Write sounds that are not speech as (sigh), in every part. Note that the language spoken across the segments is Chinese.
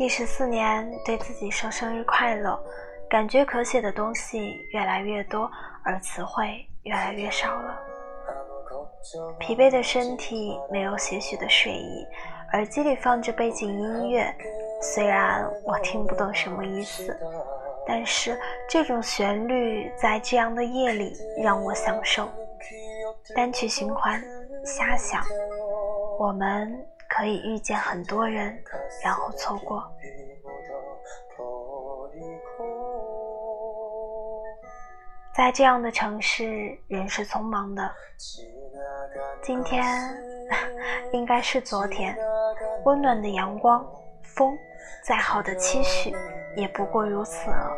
第十四年，对自己说生日快乐，感觉可写的东西越来越多，而词汇越来越少了。疲惫的身体没有些许的睡意，耳机里放着背景音乐，虽然我听不懂什么意思，但是这种旋律在这样的夜里让我享受。单曲循环，瞎想，我们可以遇见很多人，然后错过。在这样的城市，人是匆忙的。今天 (laughs) 应该是昨天，温暖的阳光，风，再好的期许，也不过如此了。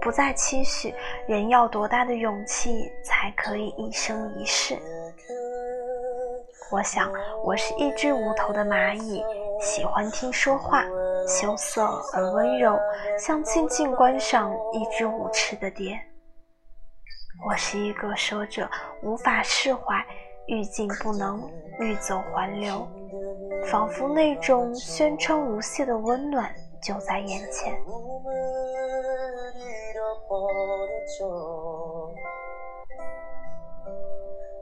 不再期许，人要多大的勇气才可以一生一世？我想，我是一只无头的蚂蚁，喜欢听说话，羞涩而温柔，像静静观赏一只无翅的蝶。我是一个说着无法释怀，欲进不能，欲走还留，仿佛那种宣称无懈的温暖就在眼前。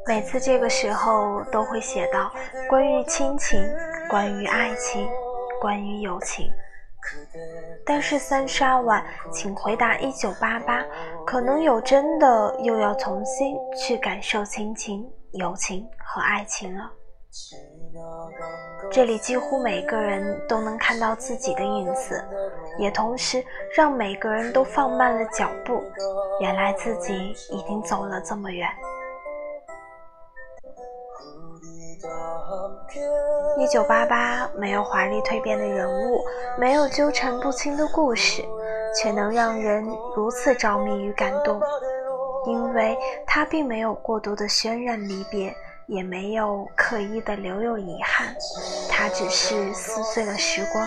每次这个时候都会写到关于亲情、关于爱情、关于友情。但是三沙晚，请回答一九八八，可能有真的又要重新去感受亲情、友情和爱情了。这里几乎每个人都能看到自己的影子，也同时让每个人都放慢了脚步。原来自己已经走了这么远。一九八八没有华丽蜕变的人物，没有纠缠不清的故事，却能让人如此着迷与感动，因为它并没有过多的渲染离别。也没有刻意的留有遗憾，它只是撕碎了时光。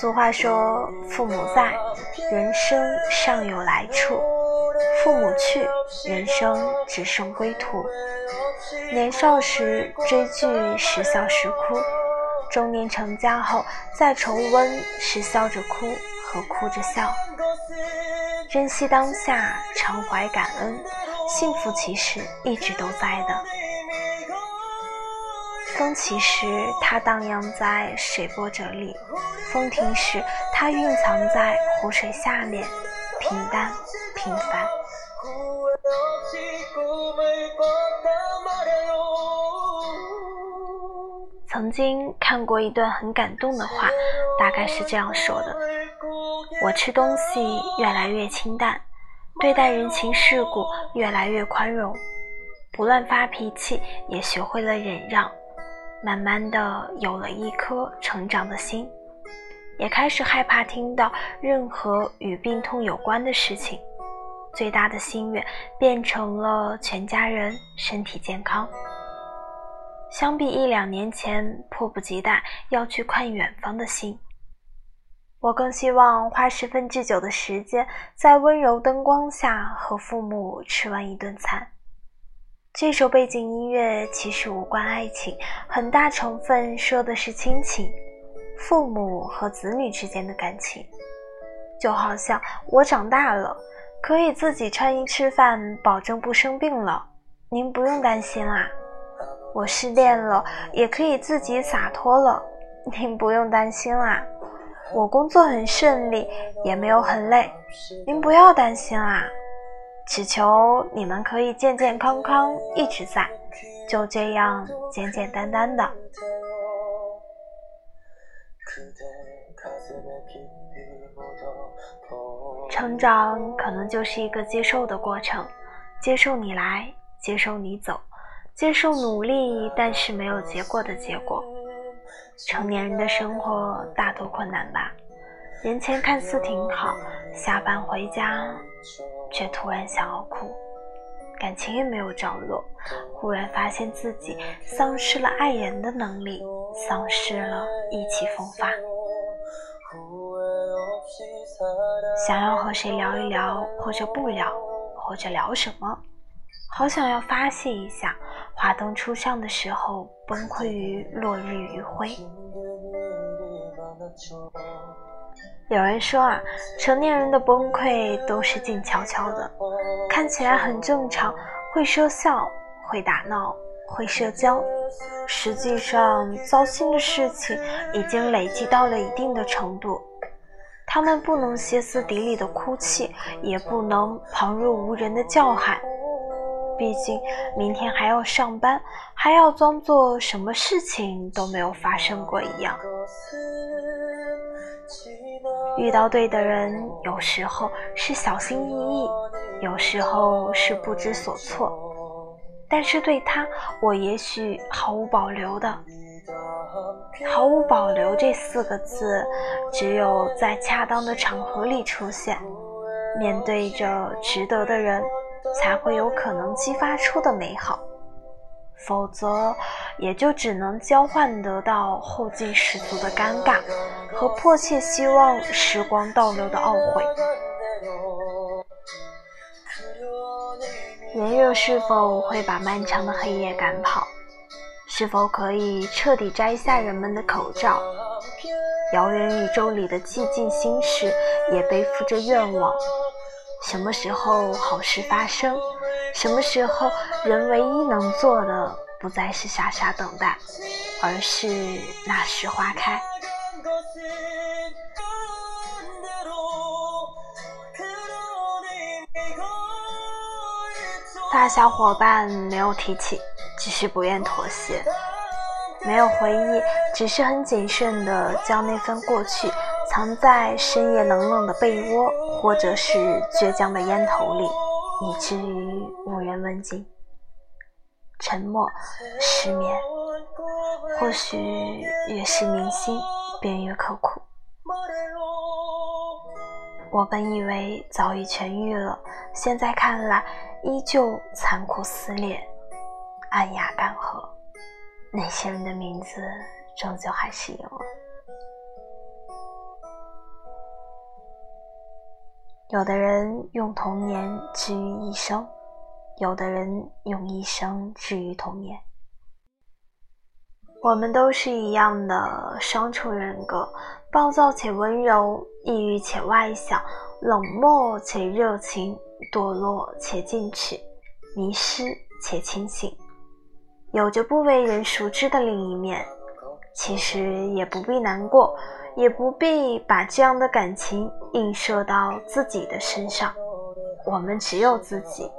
俗话说：“父母在，人生尚有来处；父母去，人生只剩归途。”年少时追剧，时笑时哭。中年成家后再重温，是笑着哭和哭着笑。珍惜当下，常怀感恩，幸福其实一直都在的。风起时，它荡漾在水波折里；风停时，它蕴藏在湖水下面，平淡平凡。曾经看过一段很感动的话，大概是这样说的：我吃东西越来越清淡，对待人情世故越来越宽容，不乱发脾气，也学会了忍让，慢慢的有了一颗成长的心，也开始害怕听到任何与病痛有关的事情，最大的心愿变成了全家人身体健康。相比一两年前迫不及待要去看远方的心，我更希望花十分之九的时间在温柔灯光下和父母吃完一顿餐。这首背景音乐其实无关爱情，很大成分说的是亲情，父母和子女之间的感情。就好像我长大了，可以自己穿衣吃饭，保证不生病了，您不用担心啦。我失恋了，也可以自己洒脱了，您不用担心啦。我工作很顺利，也没有很累，您不要担心啦。只求你们可以健健康康一直在，就这样简简单单的。成长可能就是一个接受的过程，接受你来，接受你走。接受努力但是没有结果的结果。成年人的生活大多困难吧？人前看似挺好，下班回家却突然想要哭，感情也没有着落，忽然发现自己丧失了爱人的能力，丧失了意气风发。想要和谁聊一聊，或者不聊。或者聊什么，好想要发泄一下。华灯初上的时候，崩溃于落日余晖。有人说啊，成年人的崩溃都是静悄悄的，看起来很正常，会说笑，会打闹，会社交。实际上，糟心的事情已经累积到了一定的程度，他们不能歇斯底里的哭泣，也不能旁若无人的叫喊。毕竟明天还要上班，还要装作什么事情都没有发生过一样。遇到对的人，有时候是小心翼翼，有时候是不知所措。但是对他，我也许毫无保留的。毫无保留这四个字，只有在恰当的场合里出现，面对着值得的人，才会有可能激发出的美好。否则，也就只能交换得到后劲十足的尴尬和迫切希望时光倒流的懊悔。炎热是否会把漫长的黑夜赶跑？是否可以彻底摘下人们的口罩？遥远宇宙里的寂静心事也背负着愿望。什么时候好事发生？什么时候，人唯一能做的不再是傻傻等待，而是那时花开。大小伙伴没有提起，只是不愿妥协；没有回忆，只是很谨慎地将那份过去藏在深夜冷冷的被窝，或者是倔强的烟头里。以至于无人问津，沉默，失眠。或许越是铭心，便越刻苦。我本以为早已痊愈了，现在看来依旧残酷撕裂，暗哑干涸。那些人的名字，终究还是有了。有的人用童年治愈一生，有的人用一生治愈童年。我们都是一样的双重人格，暴躁且温柔，抑郁且外向，冷漠且热情，堕落且进取，迷失且清醒，有着不为人熟知的另一面。其实也不必难过。也不必把这样的感情映射到自己的身上，我们只有自己。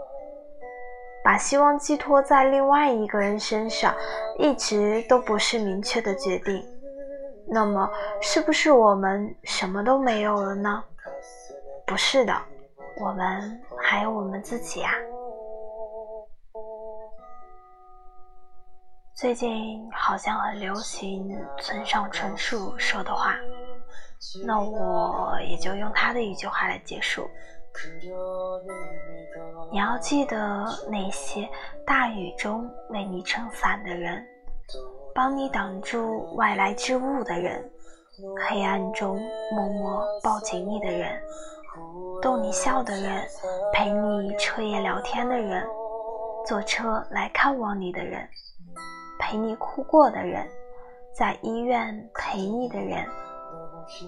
把希望寄托在另外一个人身上，一直都不是明确的决定。那么，是不是我们什么都没有了呢？不是的，我们还有我们自己啊。最近好像很流行村上春树说的话，那我也就用他的一句话来结束。你要记得那些大雨中为你撑伞的人，帮你挡住外来之物的人，黑暗中默默抱紧你的人，逗你笑的人，陪你彻夜聊天的人，坐车来看望你的人。陪你哭过的人，在医院陪你的人，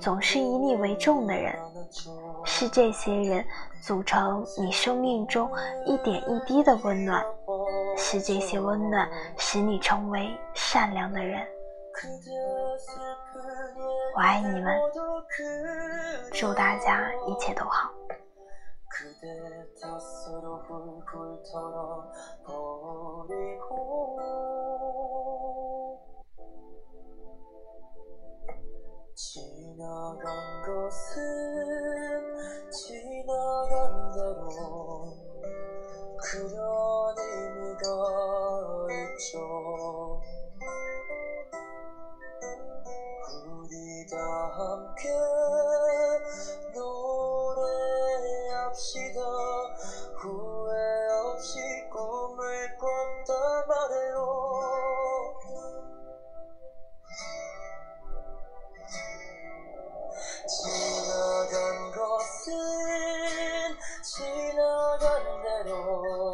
总是以你为重的人，是这些人组成你生命中一点一滴的温暖，是这些温暖使你成为善良的人。我爱你们，祝大家一切都好。 그대 탓으로 훌훌 털어버리고 지나간 것은 지나간 대로 그런 의미가 있죠. 우리 다 함께 por all.